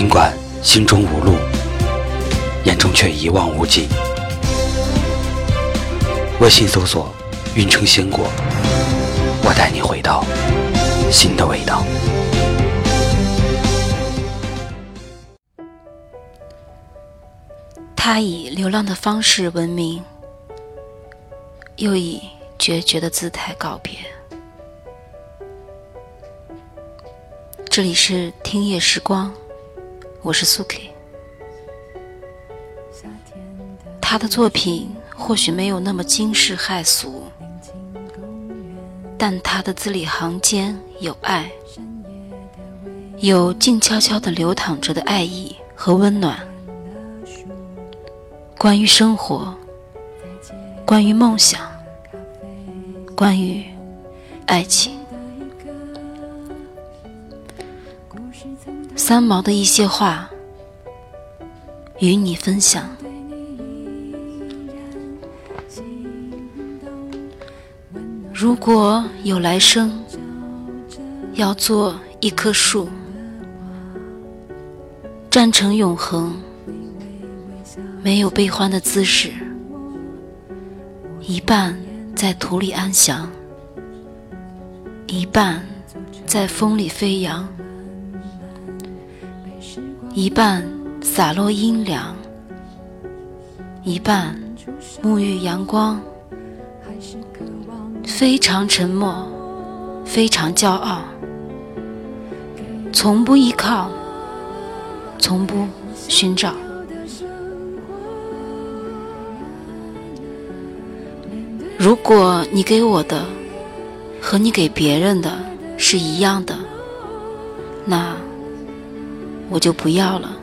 尽管心中无路，眼中却一望无际。微信搜索“运城鲜果”，我带你回到新的味道。他以流浪的方式闻名，又以决绝的姿态告别。这里是听夜时光。我是苏 K，他的作品或许没有那么惊世骇俗，但他的字里行间有爱，有静悄悄的流淌着的爱意和温暖。关于生活，关于梦想，关于爱情。三毛的一些话，与你分享。如果有来生，要做一棵树，站成永恒，没有悲欢的姿势，一半在土里安详，一半在风里飞扬。一半洒落阴凉，一半沐浴阳光，非常沉默，非常骄傲，从不依靠，从不寻找。如果你给我的和你给别人的是一样的，那。我就不要了。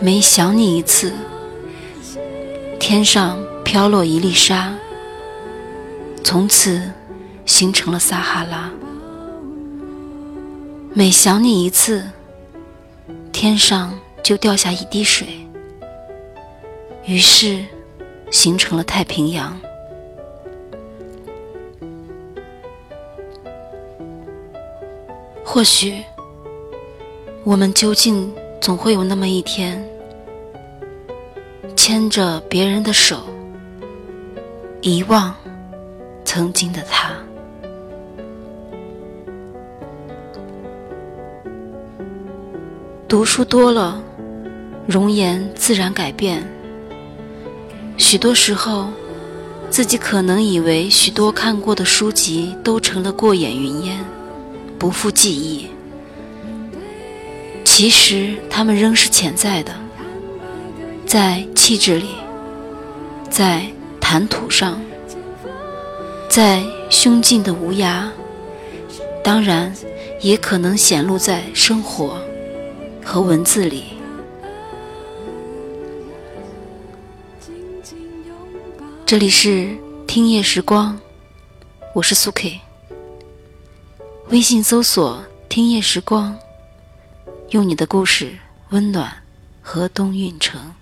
每想你一次，天上飘落一粒沙，从此形成了撒哈拉。每想你一次，天上就掉下一滴水，于是形成了太平洋。或许，我们究竟总会有那么一天，牵着别人的手，遗忘曾经的他。读书多了，容颜自然改变。许多时候，自己可能以为许多看过的书籍都成了过眼云烟。不复记忆，其实他们仍是潜在的，在气质里，在谈吐上，在胸襟的无涯，当然也可能显露在生活和文字里。这里是听夜时光，我是苏 K。微信搜索“听夜时光”，用你的故事温暖河东运城。